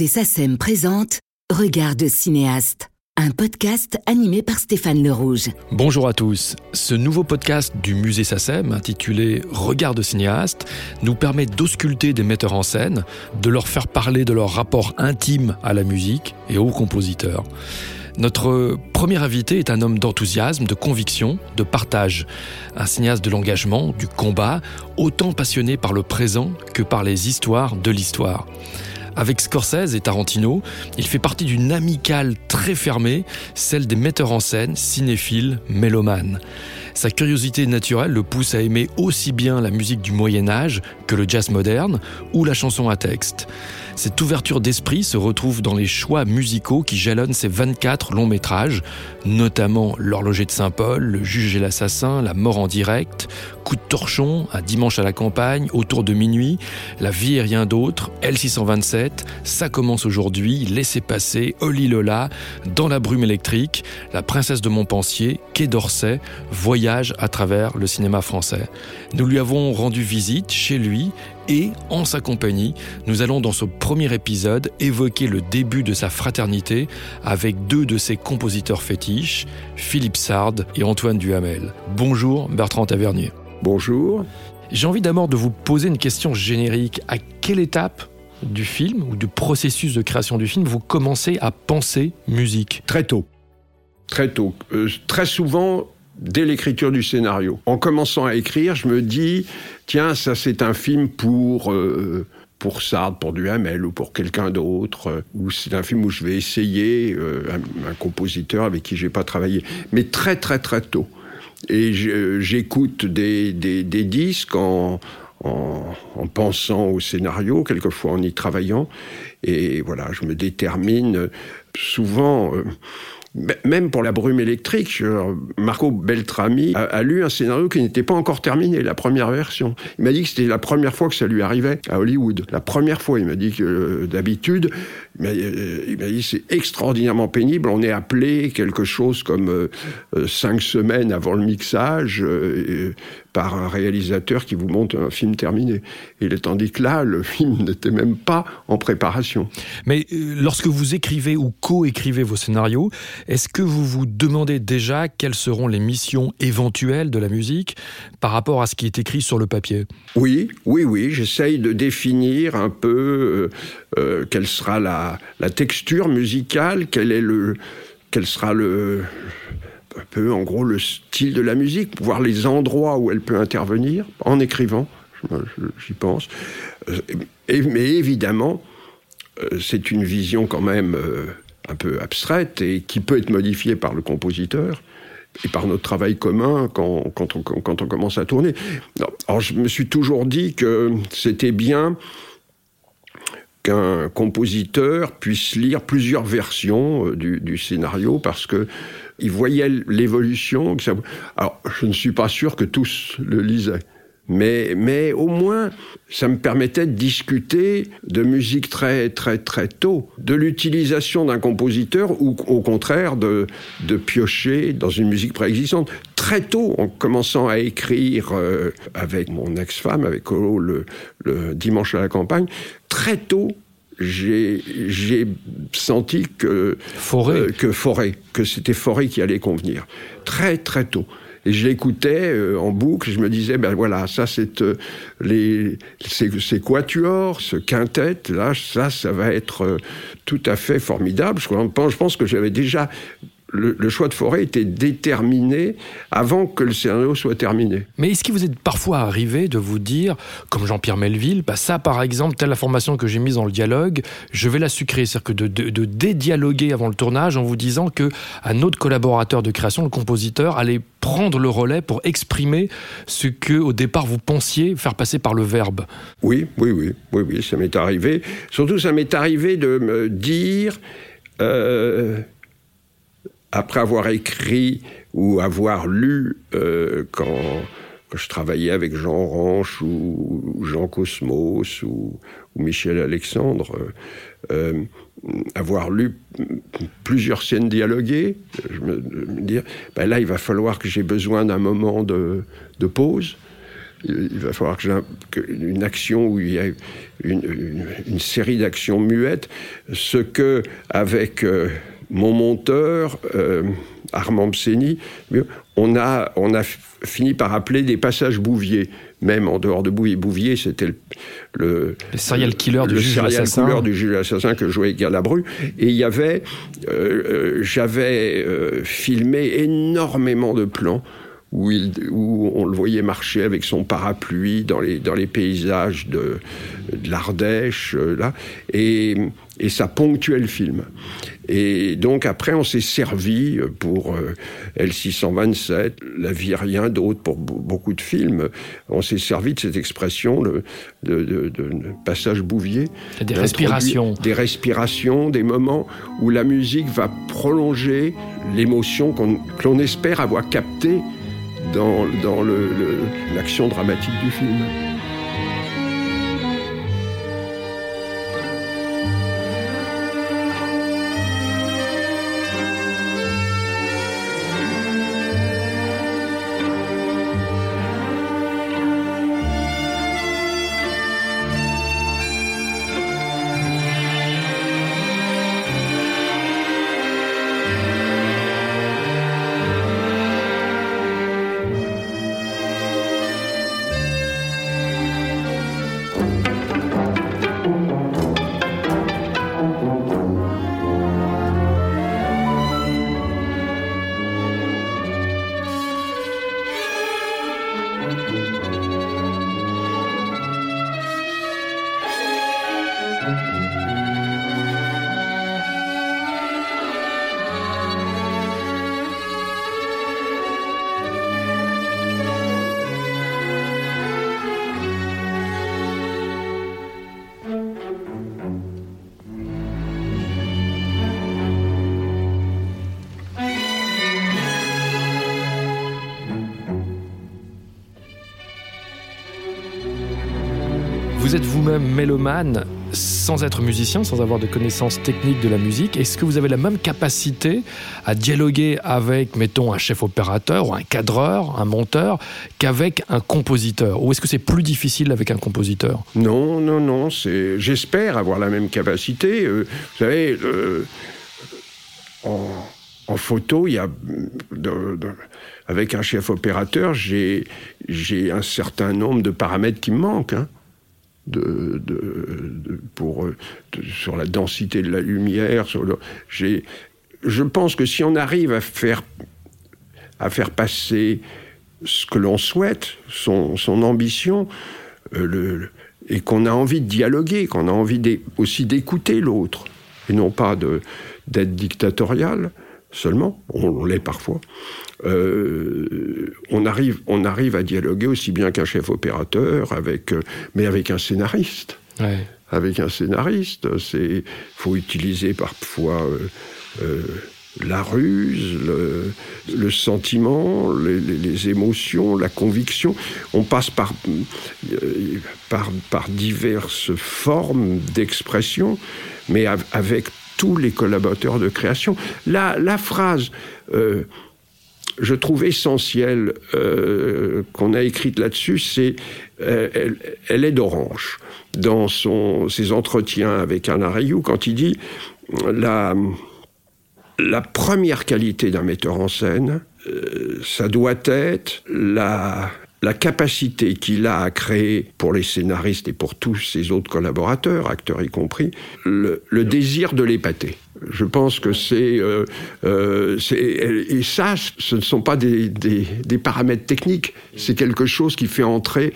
Musée SACEM présente Regard de cinéaste, un podcast animé par Stéphane Le Rouge. Bonjour à tous. Ce nouveau podcast du musée SACEM, intitulé Regard de cinéaste, nous permet d'ausculter des metteurs en scène, de leur faire parler de leur rapport intime à la musique et aux compositeurs. Notre premier invité est un homme d'enthousiasme, de conviction, de partage. Un cinéaste de l'engagement, du combat, autant passionné par le présent que par les histoires de l'histoire. Avec Scorsese et Tarantino, il fait partie d'une amicale très fermée, celle des metteurs en scène, cinéphiles, mélomanes. Sa curiosité naturelle le pousse à aimer aussi bien la musique du Moyen Âge que le jazz moderne ou la chanson à texte. Cette ouverture d'esprit se retrouve dans les choix musicaux qui jalonnent ses 24 longs métrages, notamment L'horloger de Saint-Paul, Le juge et l'assassin, La mort en direct, Coup de torchon, Un dimanche à la campagne, Autour de minuit, La vie et rien d'autre, L627, Ça commence aujourd'hui, Laissez passer, Oli Lola, Dans la brume électrique, La princesse de Montpensier, Quai d'Orsay, Voyage à travers le cinéma français. Nous lui avons rendu visite chez lui et, en sa compagnie, nous allons dans ce premier épisode évoquer le début de sa fraternité avec deux de ses compositeurs fétiches, Philippe Sard et Antoine Duhamel. Bonjour Bertrand Tavernier. Bonjour. J'ai envie d'abord de vous poser une question générique. À quelle étape du film ou du processus de création du film vous commencez à penser musique? Très tôt. Très tôt. Euh, très souvent, dès l'écriture du scénario. En commençant à écrire, je me dis, tiens, ça c'est un film pour... Euh, pour Sartre, pour Duhamel ou pour quelqu'un d'autre, euh, ou c'est un film où je vais essayer euh, un, compositeur avec qui j'ai pas travaillé, mais très très très tôt. Et j'écoute des, des, des, disques en, en, en, pensant au scénario, quelquefois en y travaillant, et voilà, je me détermine souvent. Même pour la brume électrique, Marco Beltrami a, lu un scénario qui n'était pas encore terminé, la première version. Il m'a dit que c'était la première fois que ça lui arrivait à Hollywood. La première fois, il m'a dit que euh, d'habitude, euh, il m'a dit c'est extraordinairement pénible. On est appelé quelque chose comme euh, cinq semaines avant le mixage par un réalisateur qui vous montre un film terminé. Et tandis que là, le film n'était même pas en préparation. Mais lorsque vous écrivez ou co-écrivez vos scénarios, est-ce que vous vous demandez déjà quelles seront les missions éventuelles de la musique par rapport à ce qui est écrit sur le papier? Oui, oui, oui. J'essaye de définir un peu euh, euh, quelle sera la, texture musicale, quel est le, quel sera le un peu en gros le style de la musique, voir les endroits où elle peut intervenir en écrivant, j'y pense. Euh, mais évidemment, c'est une vision quand même un peu abstraite et qui peut être modifiée par le compositeur et par notre travail commun quand, quand, on, quand on, commence à tourner. Alors je me suis toujours dit que c'était bien qu'un compositeur puisse lire plusieurs versions euh, du scénario parce que il voyait l'évolution. Alors je ne suis pas sûr que tous le lisaient. Mais, mais au moins, ça me permettait de discuter de musique très, très, très tôt, de l'utilisation d'un compositeur ou au contraire de, de piocher dans une musique préexistante. Très tôt, en commençant à écrire euh, avec mon ex-femme, avec Colo, le, le dimanche à la campagne, très tôt, j'ai senti que Forêt. Euh, que Forêt, que c'était Forêt qui allait convenir. Très très tôt. Et je l'écoutais euh, en boucle, je me disais, ben voilà, ça c'est euh, les, ces, quatuors, ce quintet, là, ça, ça va être euh, tout à fait formidable. Je je pense que j'avais déjà le, choix de forêt était déterminé avant que le scénario soit terminé. Mais est-ce qu'il vous est parfois arrivé de vous dire, comme Jean-Pierre Melville, bah ça par exemple, telle information que j'ai mise dans le dialogue, je vais la sucrer, c'est-à-dire que de, de, dédialoguer avant le tournage en vous disant que un autre collaborateur de création, le compositeur, allait prendre le relais pour exprimer ce que au départ vous pensiez faire passer par le verbe. Oui, oui, oui, oui, oui, ça m'est arrivé. Surtout, ça m'est arrivé de me dire. Euh, après avoir écrit ou avoir lu euh, quand, je travaillais avec Jean Ranch ou, Jean Cosmos ou, Michel Alexandre, euh, euh avoir lu plusieurs scènes dialoguées, je me, me dire, ben là il va falloir que j'ai besoin d'un moment de, pause. il va falloir que j'ai une action où il y a une, série d'actions muettes, ce que avec euh, mon monteur euh, Armand Bseni, on a, on a fini par appeler des passages Bouvier. Même en dehors de Bouvier, Bouvier, c'était le, le, serial killer du juge assassin. du juge assassin que jouait Galabru. Et il y avait, euh, j'avais filmé énormément de plans où, il, où, on le voyait marcher avec son parapluie dans les, dans les paysages de, de l'Ardèche, euh, là, et, et, ça ponctuait le film. Et donc après, on s'est servi pour euh, L627, La vie rien d'autre, pour beaucoup de films, on s'est servi de cette expression de, de, de, passage bouvier. Des respirations. Des respirations, des moments où la musique va prolonger l'émotion qu'on l'on espère avoir captée dans, dans l'action dramatique du film. Vous-même mélomane sans être musicien, sans avoir de connaissances techniques de la musique. Est-ce que vous avez la même capacité à dialoguer avec, mettons, un chef opérateur ou un cadreur, un monteur, qu'avec un compositeur? Ou est-ce que c'est plus difficile avec un compositeur? Non, non, non. J'espère avoir la même capacité. Euh, vous savez, en, photo, il y a... avec un chef opérateur, j'ai un certain nombre de paramètres qui me manquent. Hein de, pour, euh, sur la densité de la lumière. Je pense que si on arrive à faire, à faire passer ce que l'on souhaite, son, son ambition, euh, le, et qu'on a envie de dialoguer, qu'on a envie aussi d'écouter l'autre, et non pas d'être dictatorial seulement, on l'est parfois, euh, on, arrive, on arrive à dialoguer aussi bien qu'un chef opérateur, avec, euh, mais avec un scénariste. Avec un scénariste, c'est faut utiliser parfois euh, la ruse, le, sentiment, les, émotions, la conviction. On passe par, par, par diverses formes d'expression, mais avec tous les collaborateurs de création. La, phrase je trouve essentielle euh, qu'on a écrite là-dessus, c'est euh, elle, est d'Orange dans son, ses entretiens avec Alain Rayou quand il dit la, première qualité d'un metteur en scène, euh, ça doit être la, la capacité qu'il a à créer pour les scénaristes et pour tous ses autres collaborateurs, acteurs y compris, le, le désir de l'épater. Je pense que c'est... Euh, euh, et ça, ce ne sont pas des, des, des paramètres techniques, c'est quelque chose qui fait entrer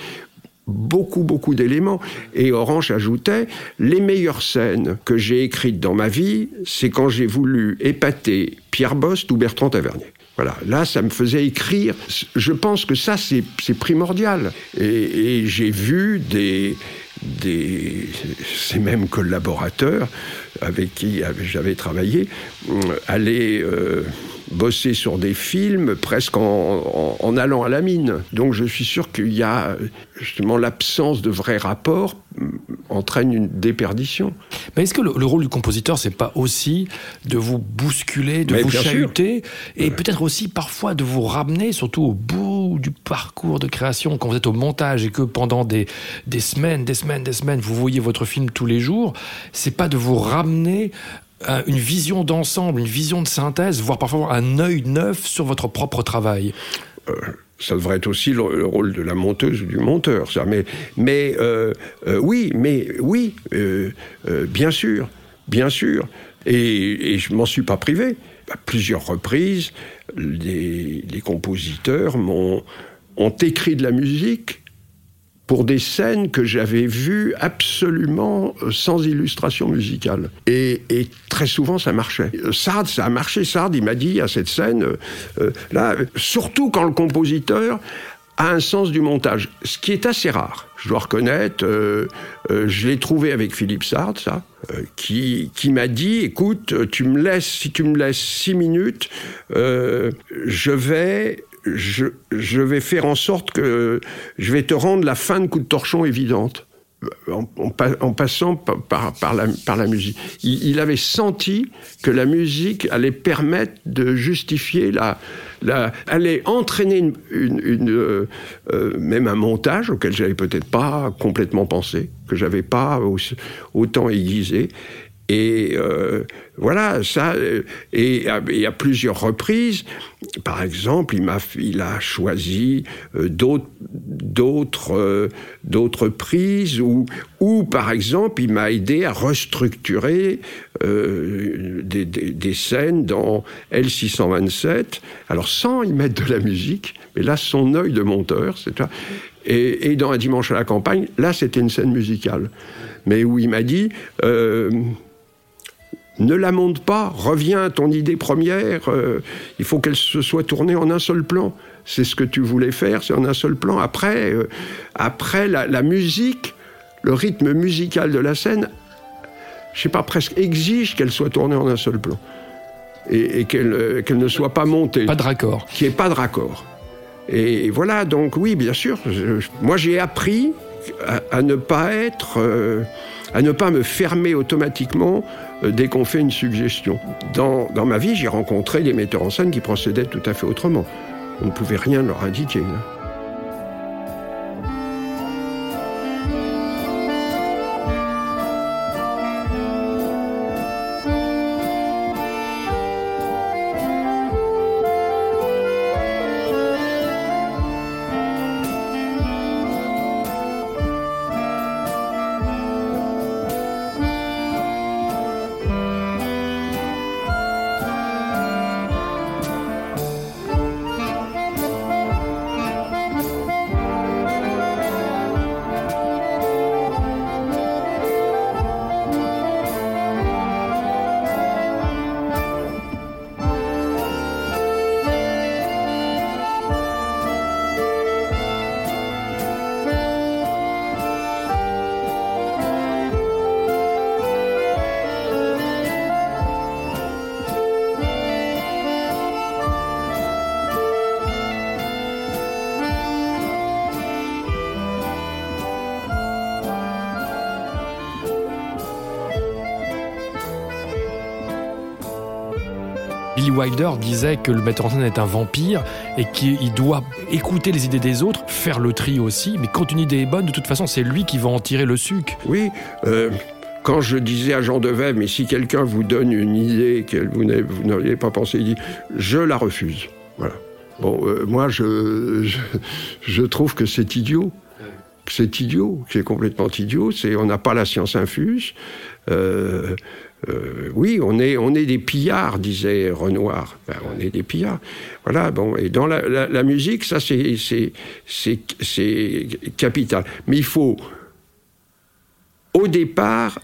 beaucoup, beaucoup d'éléments. Et Orange ajoutait, les meilleures scènes que j'ai écrites dans ma vie, c'est quand j'ai voulu épater Pierre Bost ou Bertrand Tavernier. Voilà, là, ça me faisait écrire. Je pense que ça, c'est primordial. Et, j'ai vu des, des, ces mêmes collaborateurs avec qui j'avais travaillé euh, aller euh, bosser sur des films presque en, allant à la mine. Donc je suis sûr qu'il y a justement l'absence de vrais rapports mm, entraîne une déperdition. Mais est-ce que le, rôle du compositeur, c'est pas aussi de vous bousculer, de vous chahuter, et peut-être aussi parfois de vous ramener surtout au bout du parcours de création, quand vous êtes au montage et que pendant des, des semaines, des semaines, des semaines, vous voyez votre film tous les jours, c'est pas de vous ramener une vision d'ensemble, une vision de synthèse, voire parfois un œil neuf sur votre propre travail. Euh, ça devrait être aussi le, rôle de la monteuse ou du monteur. Mais, euh, euh, oui, mais oui, bien sûr, bien sûr. Et, et je m'en suis pas privé. À plusieurs reprises, les, les compositeurs m'ont ont écrit de la musique pour des scènes que j'avais vues absolument euh, sans illustration musicale. Et, très souvent, ça marchait. Sard, ça a marché. Sard, il m'a dit à cette scène, euh, euh, là, surtout quand le compositeur a un sens du montage, ce qui est assez rare. Je dois reconnaître, je l'ai trouvé avec Philippe Sard, ça, qui, qui m'a dit, écoute, tu me laisses, si tu me laisses six minutes, je vais je, vais faire en sorte que je vais te rendre la fin de coup de torchon évidente. En, passant par, la, musique. Il, avait senti que la musique allait permettre de justifier la, allait entraîner une, euh, euh, même un montage auquel j'avais peut-être pas complètement pensé, que j'avais pas autant aiguisé. Et euh, voilà, ça, euh, et à, plusieurs reprises, par exemple, il, m'a, il a choisi euh, d'autres, prises, ou, ou par exemple, il m'a aidé à restructurer des, des, scènes dans L627, alors sans y mettre de la musique, mais là, son œil de monteur, c'est et, et dans Un dimanche à la campagne, là, c'était une scène musicale. Mais où il m'a dit ne la monte pas, reviens à ton idée première, euh, il faut qu'elle se soit tournée en un seul plan. C'est ce que tu voulais faire, c'est en un seul plan. Après, euh, après la, musique, le rythme musical de la scène, je sais pas, presque exige qu'elle soit tournée en un seul plan. Et, euh, qu'elle ne soit pas montée. Pas de raccord. Qu'il n'y ait pas de raccord. Et, voilà, donc oui, bien sûr, moi j'ai appris à, ne pas être à ne pas me fermer automatiquement dès qu'on fait une suggestion. Dans, ma vie, j'ai rencontré des metteurs en scène qui procédaient tout à fait autrement. On ne pouvait rien leur indiquer. Wilder disait que le metteur en scène est un vampire et qu'il doit écouter les idées des autres, faire le tri aussi, mais quand une idée est bonne, de toute façon, c'est lui qui va en tirer le suc. Oui, euh, quand je disais à Jean Devey, mais si quelqu'un vous donne une idée que vous n'auriez pas pensé, il dit, je la refuse. Voilà. Bon, euh, moi, je, trouve que c'est idiot c'est idiot, c'est complètement idiot. On n'a pas la science infuse. Euh, euh, oui, on est, on est des pillards, disait Renoir. On est des pillards. Voilà, bon, et dans la, musique, ça, c'est, capital. Mais il faut, au départ,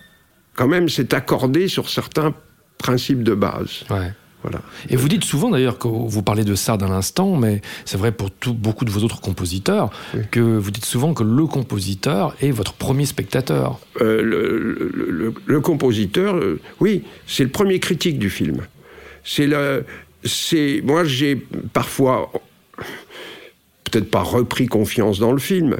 quand même, c'est accordé sur certains principes de base. Et vous dites souvent d'ailleurs, que vous parlez de ça d'un instant, mais c'est vrai pour beaucoup de vos autres compositeurs, que vous dites souvent que le compositeur est votre premier spectateur. Euh, le, compositeur, euh, oui, c'est le premier critique du film. C'est le, c'est, moi j'ai parfois peut-être pas repris confiance dans le film,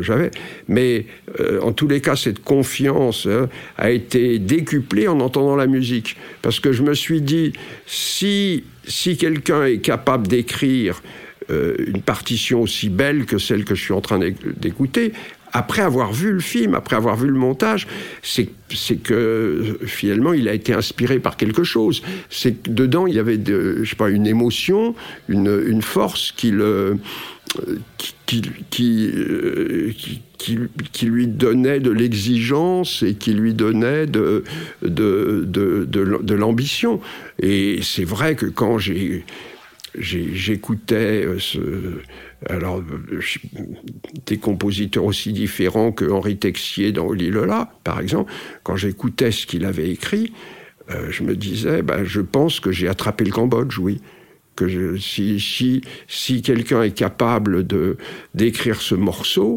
j'avais, mais euh, en tous les cas, cette confiance hein, a été décuplée en entendant la musique. Parce que je me suis dit, si, si quelqu'un est capable d'écrire une partition aussi belle que celle que je suis en train d'écouter après avoir vu le film, après avoir vu le montage, c'est que finalement il a été inspiré par quelque chose. C'est que dedans il y avait, de, je sais pas, une émotion, une, une force qui le qui, qui, qui, qui, lui donnait de l'exigence et qui lui donnait de, de, de, de l'ambition. Et c'est vrai que quand j'ai j'écoutais ce, alors, des compositeurs aussi différents que Henri Texier dans Oli Lola, par exemple, quand j'écoutais ce qu'il avait écrit, euh, je me disais, ben, je pense que j'ai attrapé le Cambodge, oui. Que si, si, si quelqu'un est capable de d'écrire ce morceau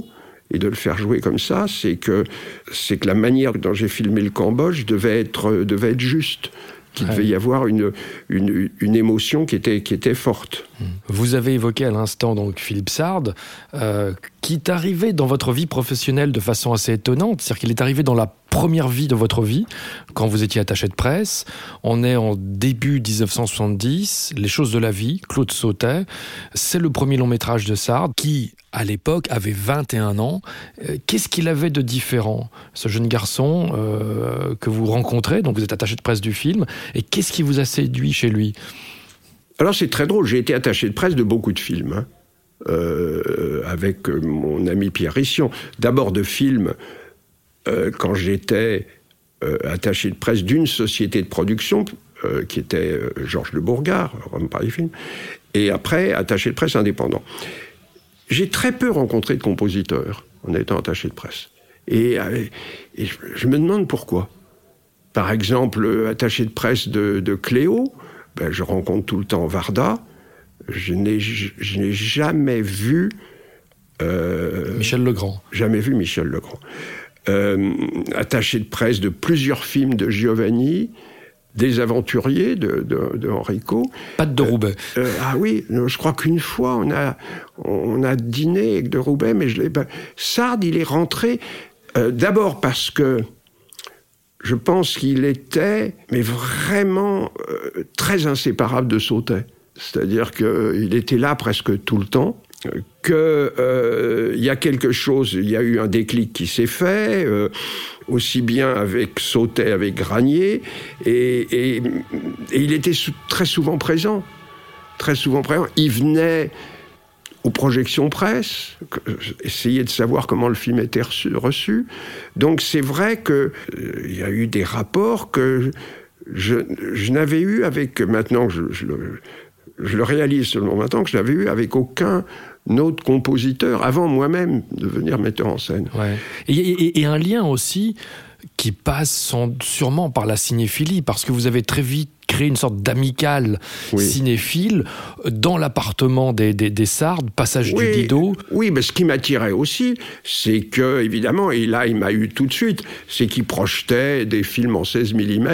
et de le faire jouer comme ça, c'est que c'est que la manière dont j'ai filmé le Cambodge devait être devait être juste qu'il devait y avoir une, une, émotion qui était, qui était forte. Vous avez évoqué à l'instant donc Philippe Sard, euh, qui est arrivé dans votre vie professionnelle de façon assez étonnante, c'est-à-dire qu'il est arrivé dans la première vie de votre vie, quand vous étiez attaché de presse. On est en début 1970, Les choses de la vie, Claude Sautet. C'est le premier long métrage de Sard qui, à l'époque, avait 21 ans. Euh, qu'est-ce qu'il avait de différent, ce jeune garçon euh, que vous rencontrez, donc vous êtes attaché de presse du film, et qu'est-ce qui vous a séduit chez lui? Alors c'est très drôle, j'ai été attaché de presse de beaucoup de films. Hein. Euh, avec mon ami Pierre Rission. D'abord de films quand j'étais attaché de presse d'une société de production qui était Georges de Bourgard, Rome Paris Film, et après attaché de presse indépendant. J'ai très peu rencontré de compositeurs en étant attaché de presse. Et, je, me demande pourquoi. Par exemple, attaché de presse de, Cléo, ben, je rencontre tout le temps Varda. Je n'ai jamais vu. Michel Legrand. Jamais vu Michel Legrand. Euh, attaché de presse de plusieurs films de Giovanni, des aventuriers de, de, Enrico. Pas de Roubaix. Euh, euh, ah oui, je crois qu'une fois on a, on a dîné avec de Roubaix, mais je l'ai pas. Sard, il est rentré d'abord parce que je pense qu'il était, mais vraiment très inséparable de Sautet. C'est-à-dire qu'il était là presque tout le temps qu'il euh, y a quelque chose, il y a eu un déclic qui s'est fait, euh, aussi bien avec Sautet, avec Granier, et, il était très souvent présent. Très souvent présent. Il venait aux projections presse, essayer de savoir comment le film était reçu. Donc c'est vrai qu'il euh, y a eu des rapports que je, n'avais eu avec, maintenant je, je, le, je le réalise seulement maintenant, que je n'avais eu avec aucun autre compositeur avant moi-même de devenir metteur en scène. Et, un lien aussi qui passe sûrement par la cinéphilie, parce que vous avez très vite créé une sorte d'amicale cinéphile dans l'appartement des, des, Sardes, passage du Dido. Oui, mais ce qui m'attirait aussi, c'est que, évidemment, et là il m'a eu tout de suite, c'est qu'il projetait des films en 16 mm.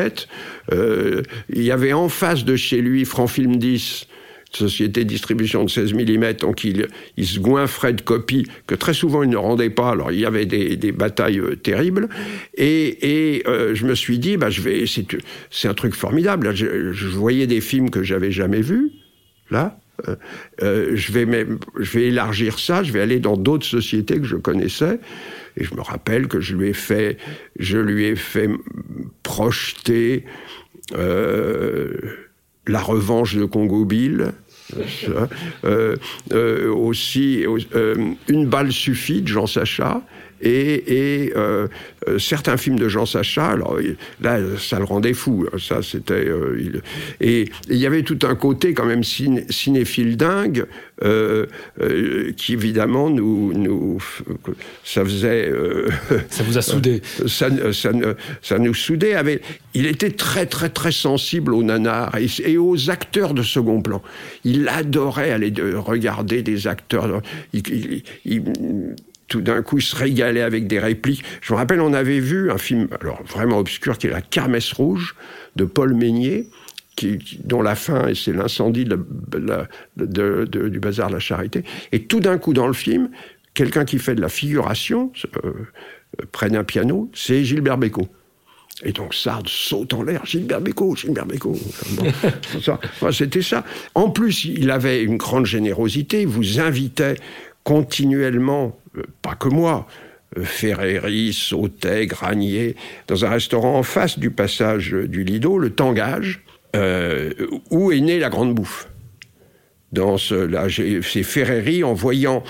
Euh, il y avait en face de chez lui Franc-Film 10, société de distribution de 16 mm, donc il, il, se goinfrait de copies que très souvent il ne rendait pas. Alors il y avait des, batailles euh, terribles. Et, euh, je me suis dit, bah, c'est un truc formidable. je, voyais des films que j'avais jamais vus, là. Euh, je, vais élargir ça, je vais aller dans d'autres sociétés que je connaissais. Et je me rappelle que je lui ai fait, projeter la revanche de Congo Bill, aussi, euh, Une balle suffit de Jean Sacha, et, euh, euh, certains films de Jean Sacha, alors là, ça le rendait fou. Hein, ça, c'était. Euh, et il y avait tout un côté quand même cinéphile dingue, qui évidemment nous, nous, ça faisait. ça vous a soudé. Ça, ça, ça, nous soudait. Avec, il était très très très sensible aux nanars et, aux acteurs de second plan. Il adorait aller de, regarder des acteurs. il, il tout d'un coup se régalait avec des répliques. Je me rappelle, on avait vu un film, alors vraiment obscur, qui est La Kermesse Rouge de Paul Meignet, qui, dont la fin, c'est l'incendie du bazar de la Charité. Et tout d'un coup, dans le film, quelqu'un qui fait de la figuration, euh, près d'un piano, c'est Gilbert Bécaud. Et donc Sard saute en l'air, Gilbert Bécaud, Gilbert Bécaud. C'était ça. En plus, il avait une grande générosité, il vous invitait continuellement, euh, pas que moi, euh, Ferreri, Sautet, Granier, dans un restaurant en face du passage du Lido, le Tangage, euh, où est née la grande bouffe. Dans ce, c'est Ferreri, en voyant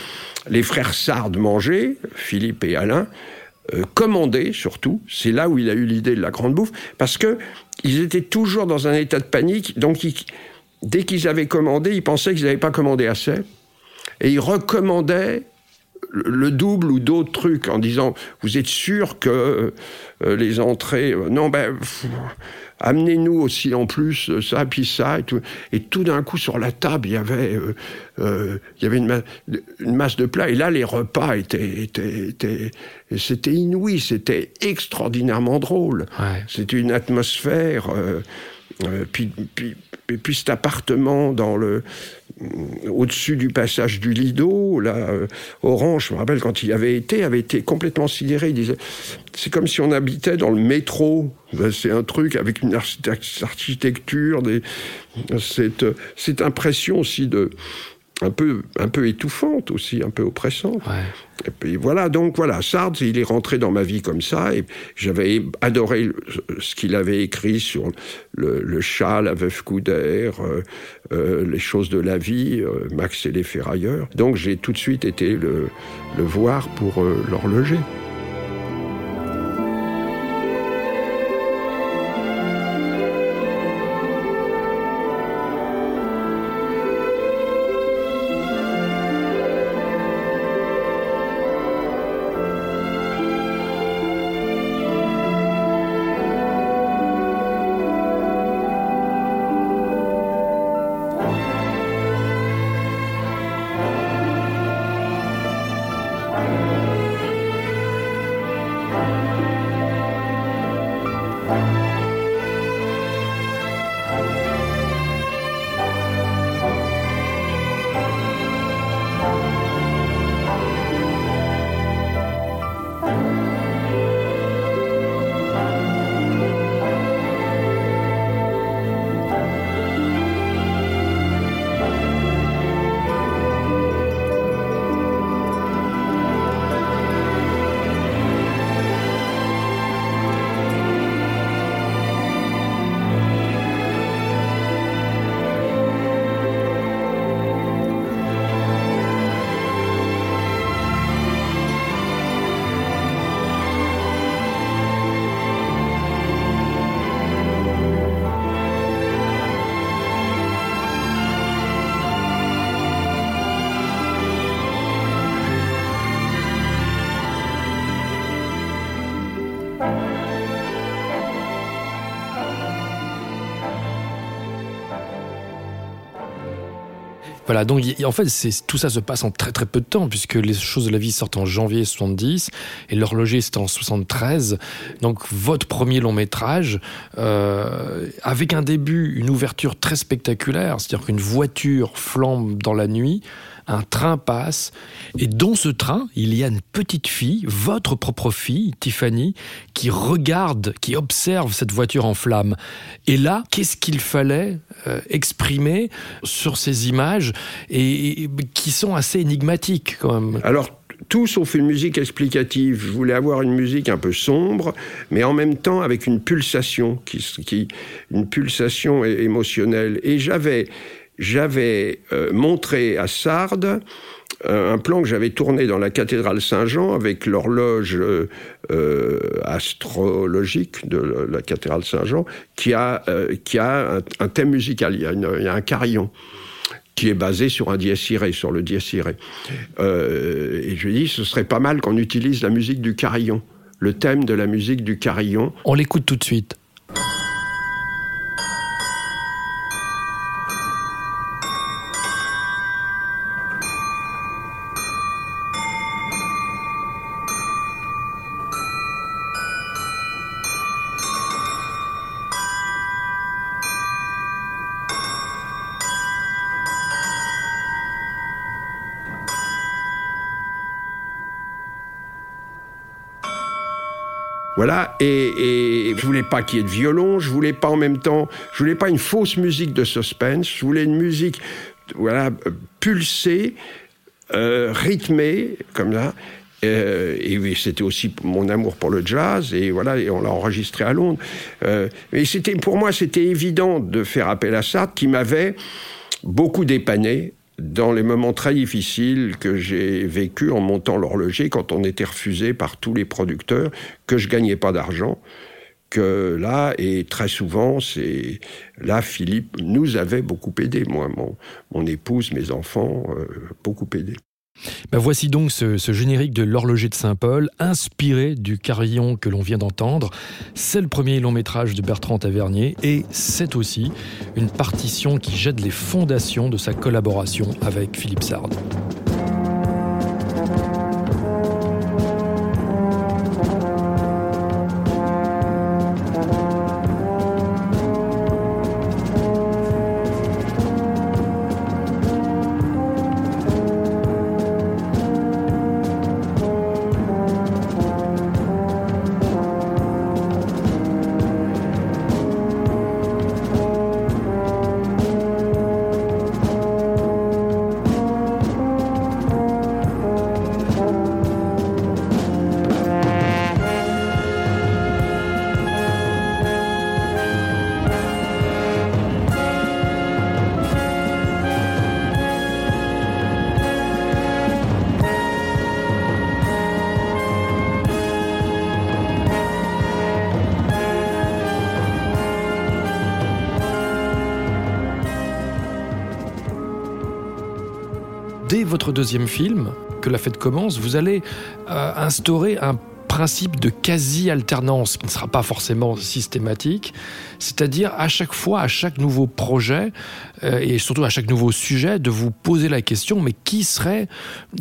les frères Sard manger, Philippe et Alain, euh, commander surtout, c'est là où il a eu l'idée de la grande bouffe, parce que ils étaient toujours dans un état de panique, donc dès qu'ils avaient commandé, ils pensaient qu'ils n'avaient pas commandé assez, et ils recommandaient le double ou d'autres trucs en disant vous êtes sûr que euh, les entrées euh, non ben amenez-nous aussi en plus euh, ça puis ça et tout. Et tout d'un coup sur la table il y avait il y avait une, masse de plats et là les repas étaient étaient, c'était inouï c'était extraordinairement drôle. C'était une atmosphère puis, puis, puis, cet appartement dans le au-dessus du passage du Lido, là, euh, Orange, je me rappelle quand il avait été, avait été complètement sidéré. Il disait, c'est comme si on habitait dans le métro. Ben, c'est un truc avec une architecture, cette, cette impression aussi de, un peu, un peu étouffante aussi, un peu oppressante. Et puis voilà, donc voilà, Sartre, il est rentré dans ma vie comme ça, et j'avais adoré ce qu'il avait écrit sur le, chat, la veuve Couder, euh, euh, les choses de la vie, euh, Max et les ferrailleurs. Donc j'ai tout de suite été le, le voir pour l'horloger. Voilà, donc en fait, tout ça se passe en très très peu de temps, puisque les choses de la vie sortent en janvier 70 et l'horloger c'est en 73. Donc votre premier long métrage, euh, avec un début, une ouverture très spectaculaire, c'est-à-dire qu'une voiture flambe dans la nuit, un train passe, et dans ce train, il y a une petite fille, votre propre fille, Tiffany, qui regarde, qui observe cette voiture en flammes. Et là, qu'est-ce qu'il fallait euh, exprimer sur ces images, et, qui sont assez énigmatiques quand même? Alors, tout sauf une musique explicative. Je voulais avoir une musique un peu sombre, mais en même temps avec une pulsation, qui, une pulsation émotionnelle. Et j'avais j'avais euh, montré à Sardes euh, un plan que j'avais tourné dans la cathédrale Saint-Jean avec l'horloge euh, astrologique de la cathédrale Saint-Jean qui a, qui a un, thème musical, il y, a un carillon qui est basé sur un dies sur le dies et je lui dit, ce serait pas mal qu'on utilise la musique du carillon, le thème de la musique du carillon. On l'écoute tout de suite. Voilà, et, et je voulais pas qu'il y ait de violon, je voulais pas en même temps, je voulais pas une fausse musique de suspense, je voulais une musique, voilà, pulsée, euh, rythmée, comme ça. Euh, et c'était aussi mon amour pour le jazz, et voilà, et on l'a enregistré à Londres. Euh, et c'était, pour moi, c'était évident de faire appel à ça, qui m'avait beaucoup dépanné dans les moments très difficiles que j'ai vécu en montant l'horloger quand on était refusé par tous les producteurs, que je gagnais pas d'argent, que là, et très souvent, c'est là, Philippe nous avait beaucoup aidé, moi, mon, mon épouse, mes enfants, euh, beaucoup aidé. Ben voici donc ce, ce, générique de l'horloger de Saint-Paul, inspiré du carillon que l'on vient d'entendre. C'est le premier long métrage de Bertrand Tavernier et c'est aussi une partition qui jette les fondations de sa collaboration avec Philippe Sard. Deuxième film, que la fête commence, vous allez euh, instaurer un principe de quasi-alternance qui ne sera pas forcément systématique, c'est-à-dire à chaque fois, à chaque nouveau projet euh, et surtout à chaque nouveau sujet, de vous poser la question, mais qui serait,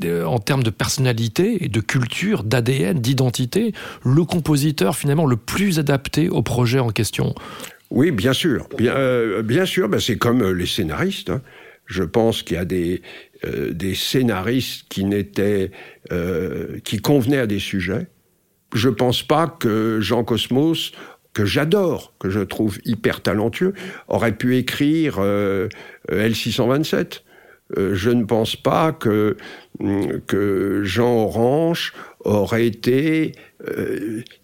euh, en termes de personnalité et de culture, d'ADN, d'identité, le compositeur finalement le plus adapté au projet en question? Oui, bien sûr. Bien, sûr, ben c'est comme les scénaristes. Hein. Je pense qu'il y a des, euh, des scénaristes qui n'étaient, euh, qui convenaient à des sujets. Je pense pas que Jean Cosmos, que j'adore, que je trouve hyper talentueux, aurait pu écrire euh, L627. Euh, je ne pense pas que, que Jean Orange aurait été.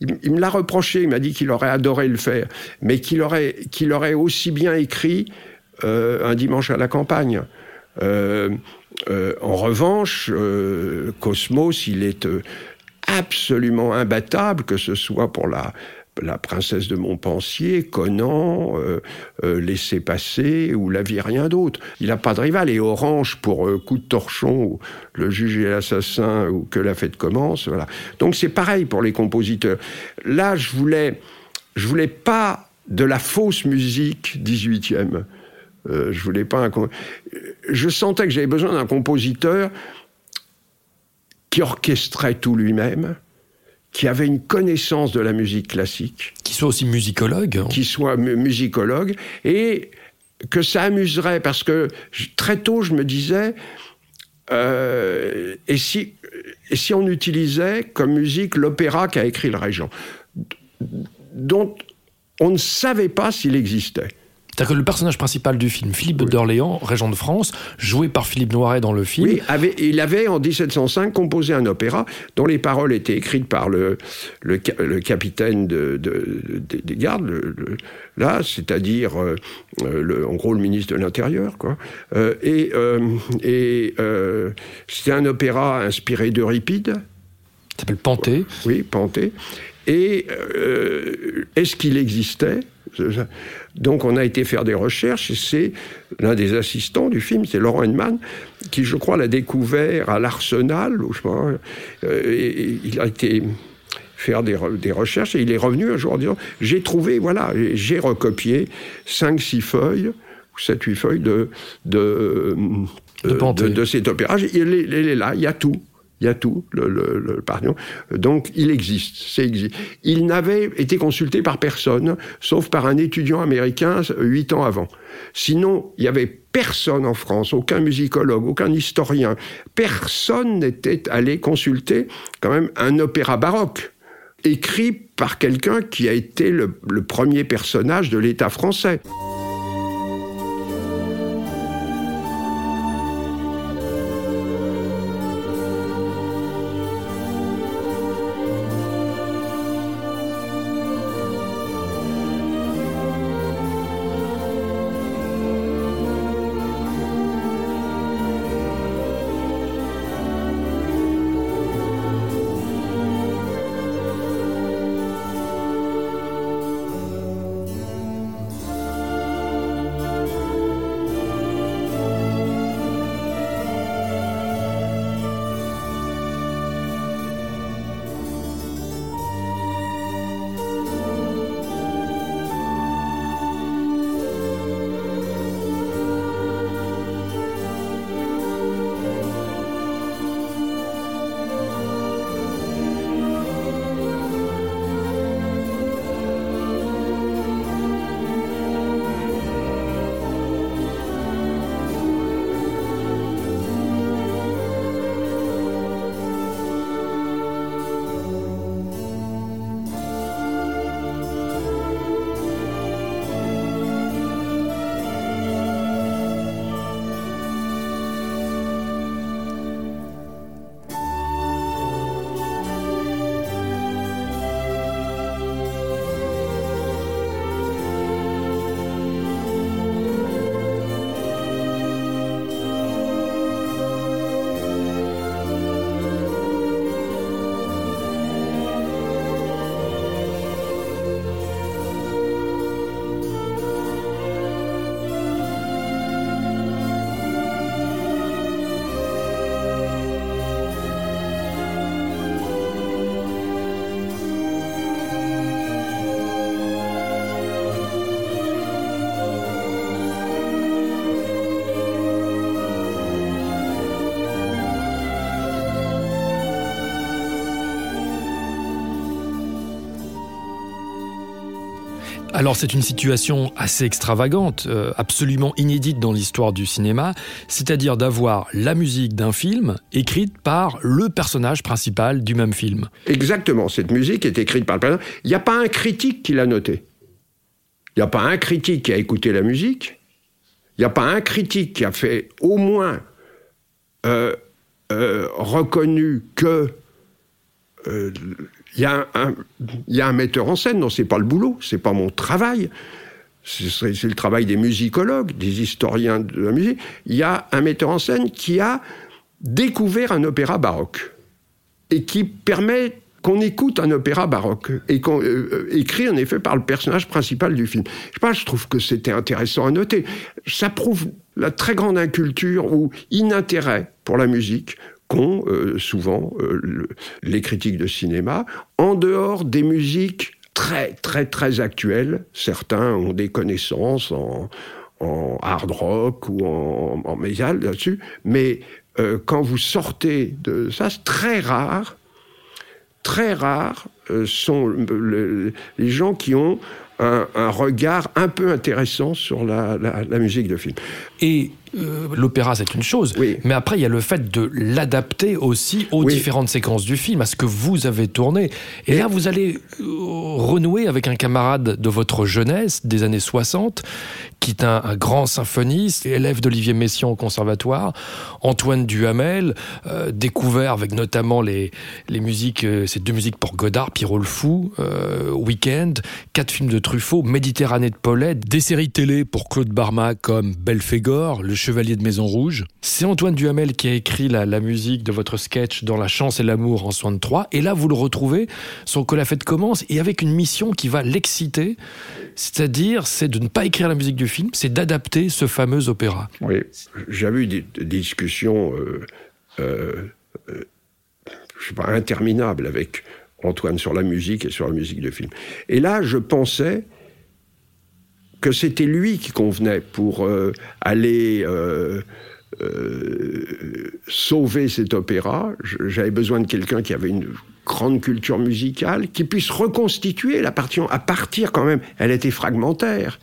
Il, me l'a reproché, il m'a dit qu'il aurait adoré le faire, mais qu'il aurait, qu'il aurait aussi bien écrit Un dimanche à la campagne. Euh, euh, en revanche, euh, Cosmos, il est absolument imbattable, que ce soit pour la, la princesse de Montpensier, Conan, euh, Laissez passer ou La vie rien d'autre. Il n'a pas de rival. Et Orange pour Coup de torchon ou Le juge et l'assassin ou Que la fête commence. Voilà. Donc c'est pareil pour les compositeurs. Là, je voulais, je voulais pas de la fausse musique 18e. Euh, je voulais pas un je sentais que j'avais besoin d'un compositeur qui orchestrait tout lui-même, qui avait une connaissance de la musique classique. Qui soit aussi musicologue. Qui soit musicologue. Et que ça amuserait, parce que très tôt, je me disais, euh, et, si, et si on utilisait comme musique l'opéra qu'a écrit le régent, dont on ne savait pas s'il existait. C'est-à-dire que le personnage principal du film, Philippe oui. d'Orléans, régent de France, joué par Philippe Noiret dans le film. Oui, avait, il avait en 1705 composé un opéra dont les paroles étaient écrites par le, le, le capitaine de, de, de, des gardes, le, là, c'est-à-dire euh, en gros le ministre de l'Intérieur, quoi. Euh, et euh, et euh, c'était un opéra inspiré d'Euripide. s'appelle Panthée. Oui, Panthée. Et euh, est-ce qu'il existait? Donc on a été faire des recherches et c'est l'un des assistants du film, c'est Laurent Henman, qui je crois l'a découvert à l'Arsenal, je crois, euh, et il a été faire des, des, recherches et il est revenu un jour en disant j'ai trouvé, voilà, j'ai recopié 5-6 feuilles, 7-8 feuilles de, de, de, de, de, de cet opéra. Il est, il est là, il y a tout. Il y a tout, le, pardon. Donc, il existe, c'est. Il n'avait été consulté par personne, sauf par un étudiant américain huit ans avant. Sinon, il y avait personne en France, aucun musicologue, aucun historien, personne n'était allé consulter quand même un opéra baroque écrit par quelqu'un qui a été le premier personnage de l'État français. Alors c'est une situation assez extravagante, euh, absolument inédite dans l'histoire du cinéma, c'est-à-dire d'avoir la musique d'un film écrite par le personnage principal du même film. Exactement, cette musique est écrite par le personnage. Il n'y a pas un critique qui l'a notée. Il n'y a pas un critique qui a écouté la musique. Il n'y a pas un critique qui a fait au moins euh, euh, reconnu que il y, a un, metteur en scène, non, c'est pas le boulot, c'est pas mon travail. C'est le travail des musicologues, des historiens de la musique. Il y a un metteur en scène qui a découvert un opéra baroque et qui permet qu'on écoute un opéra baroque et qu'on euh, écrit en effet par le personnage principal du film. Je sais pas, je trouve que c'était intéressant à noter. Ça prouve la très grande inculture ou inintérêt pour la musique qu'ont euh, souvent euh, les critiques de cinéma, en dehors des musiques très très très actuelles. Certains ont des connaissances en, hard rock ou en, en là-dessus, mais euh, quand vous sortez de ça, c'est très rare, très rare sont les gens qui ont un, regard un peu intéressant sur la, la musique de film. Et euh, l'opéra, c'est une chose. Mais après, il y a le fait de l'adapter aussi aux différentes séquences du film, à ce que vous avez tourné. Et, là, vous allez euh, renouer avec un camarade de votre jeunesse, des années 60, qui est un, grand symphoniste, élève d'Olivier Messiaen au conservatoire, Antoine Duhamel, euh, découvert avec notamment les, les musiques, ces deux musiques pour Godard, Pierrot le Fou, Weekend, quatre films de Truffaut, Méditerranée de Paulette, des séries télé pour Claude Barma comme Belphégor, Le Chevalier de Maison Rouge. C'est Antoine Duhamel qui a écrit la, musique de votre sketch dans La chance et l'amour en soin de trois. Et là, vous le retrouvez, son colafette commence et avec une mission qui va l'exciter. C'est-à-dire, c'est de ne pas écrire la musique du film, c'est d'adapter ce fameux opéra. Oui, j'avais eu des, discussions, euh, euh, euh, sais pas, interminables avec Antoine sur la musique et sur la musique de film. Et là, je pensais que c'était lui qui convenait pour euh, aller euh, euh, sauver cet opéra. J'avais besoin de quelqu'un qui avait une grande culture musicale, qui puisse reconstituer la partition à partir quand même. Elle était fragmentaire.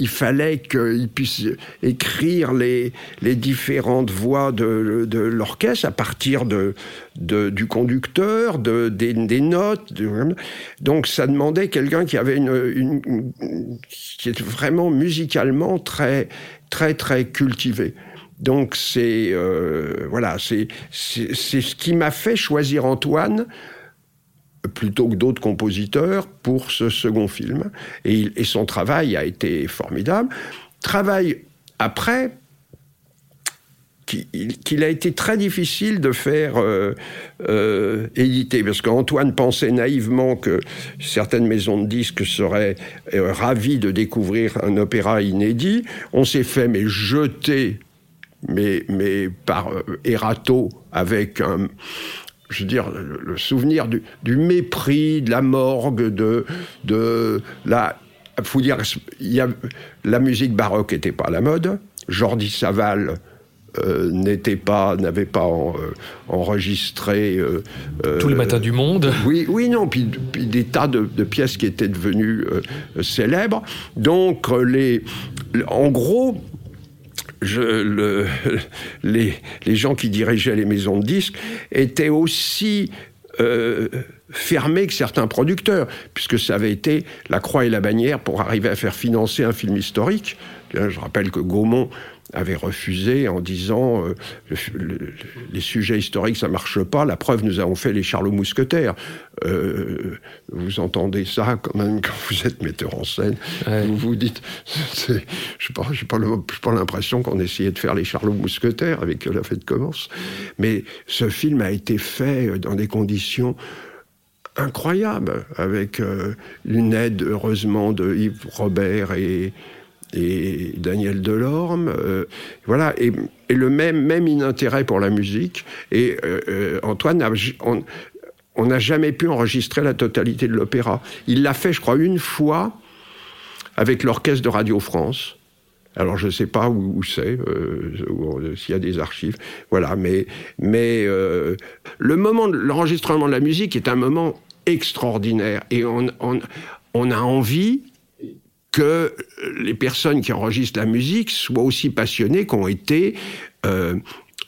Il fallait qu'il puisse écrire les, les différentes voix de, de l'orchestre à partir de, de, du conducteur, de, des, des notes. donc ça demandait quelqu'un qui avait une, une, qui était vraiment musicalement très très très cultivé. Donc c'est euh, voilà, c'est c'est ce qui m'a fait choisir Antoine plutôt que d'autres compositeurs pour ce second film. Et, son travail a été formidable. Travail après qu'il a été très difficile de faire euh, euh, éditer, parce qu'Antoine pensait naïvement que certaines maisons de disques seraient euh, ravies de découvrir un opéra inédit. On s'est fait mais jeter, mais, mais par Erato, avec un, je veux dire, le, souvenir du, du, mépris, de la morgue, de, de la. Faut dire, il y a, la musique baroque n'était pas à la mode. Jordi Saval euh, n'était pas, n'avait pas euh, enregistré euh, tous les matins du monde. Oui, oui, non, puis, des tas de, pièces qui étaient devenues célèbres. Donc les, en gros, les, les, gens qui dirigeaient les maisons de disques étaient aussi fermés que certains producteurs, puisque ça avait été la croix et la bannière pour arriver à faire financer un film historique. Je rappelle que Gaumont avait refusé en disant euh, les sujets historiques ça marche pas. La preuve, nous avons fait les Charlots Mousquetaires. Euh, vous entendez ça quand même quand vous êtes metteur en scène. Vous vous dites, je n'ai pas, pas, pas l'impression qu'on essayait de faire les Charlots Mousquetaires avec la fête commence. Mais ce film a été fait dans des conditions incroyables, avec euh, une aide heureusement de Yves Robert et et Daniel Delorme, euh, voilà, et, le même, même inintérêt pour la musique. Et euh, euh, Antoine, on n'a jamais pu enregistrer la totalité de l'opéra. Il l'a fait, je crois, une fois avec l'orchestre de Radio France. Alors je ne sais pas où, c'est, s'il y a des archives, voilà. Mais, mais le moment l'enregistrement de la musique est un moment extraordinaire et on, on a envie que les personnes qui enregistrent la musique soient aussi passionnées qu'ont été euh,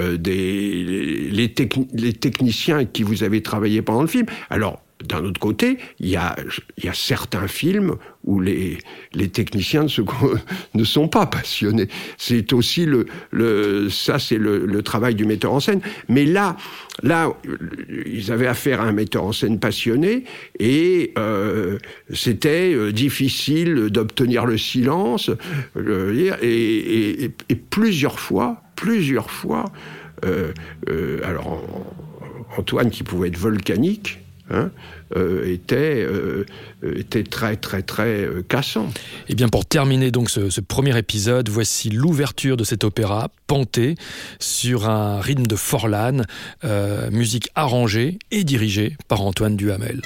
euh, des, les, les, techniciens avec qui vous avez travaillé pendant le film. Alors, d'un autre côté, il y a, y a, certains films où les, les techniciens ne, ne, sont pas passionnés. C'est aussi le, le ça, c'est le, le, travail du metteur en scène. Mais là, là, ils avaient affaire à un metteur en scène passionné et euh, c'était euh, difficile d'obtenir le silence. Et, et, et, plusieurs fois, plusieurs fois, euh, euh alors Antoine qui pouvait être volcanique Hein, euh, était, euh, était très très très euh, cassant. Eh bien pour terminer donc ce, ce premier épisode, voici l'ouverture de cet opéra, Panté, sur un rythme de Forlane, musique arrangée et dirigée par Antoine Duhamel.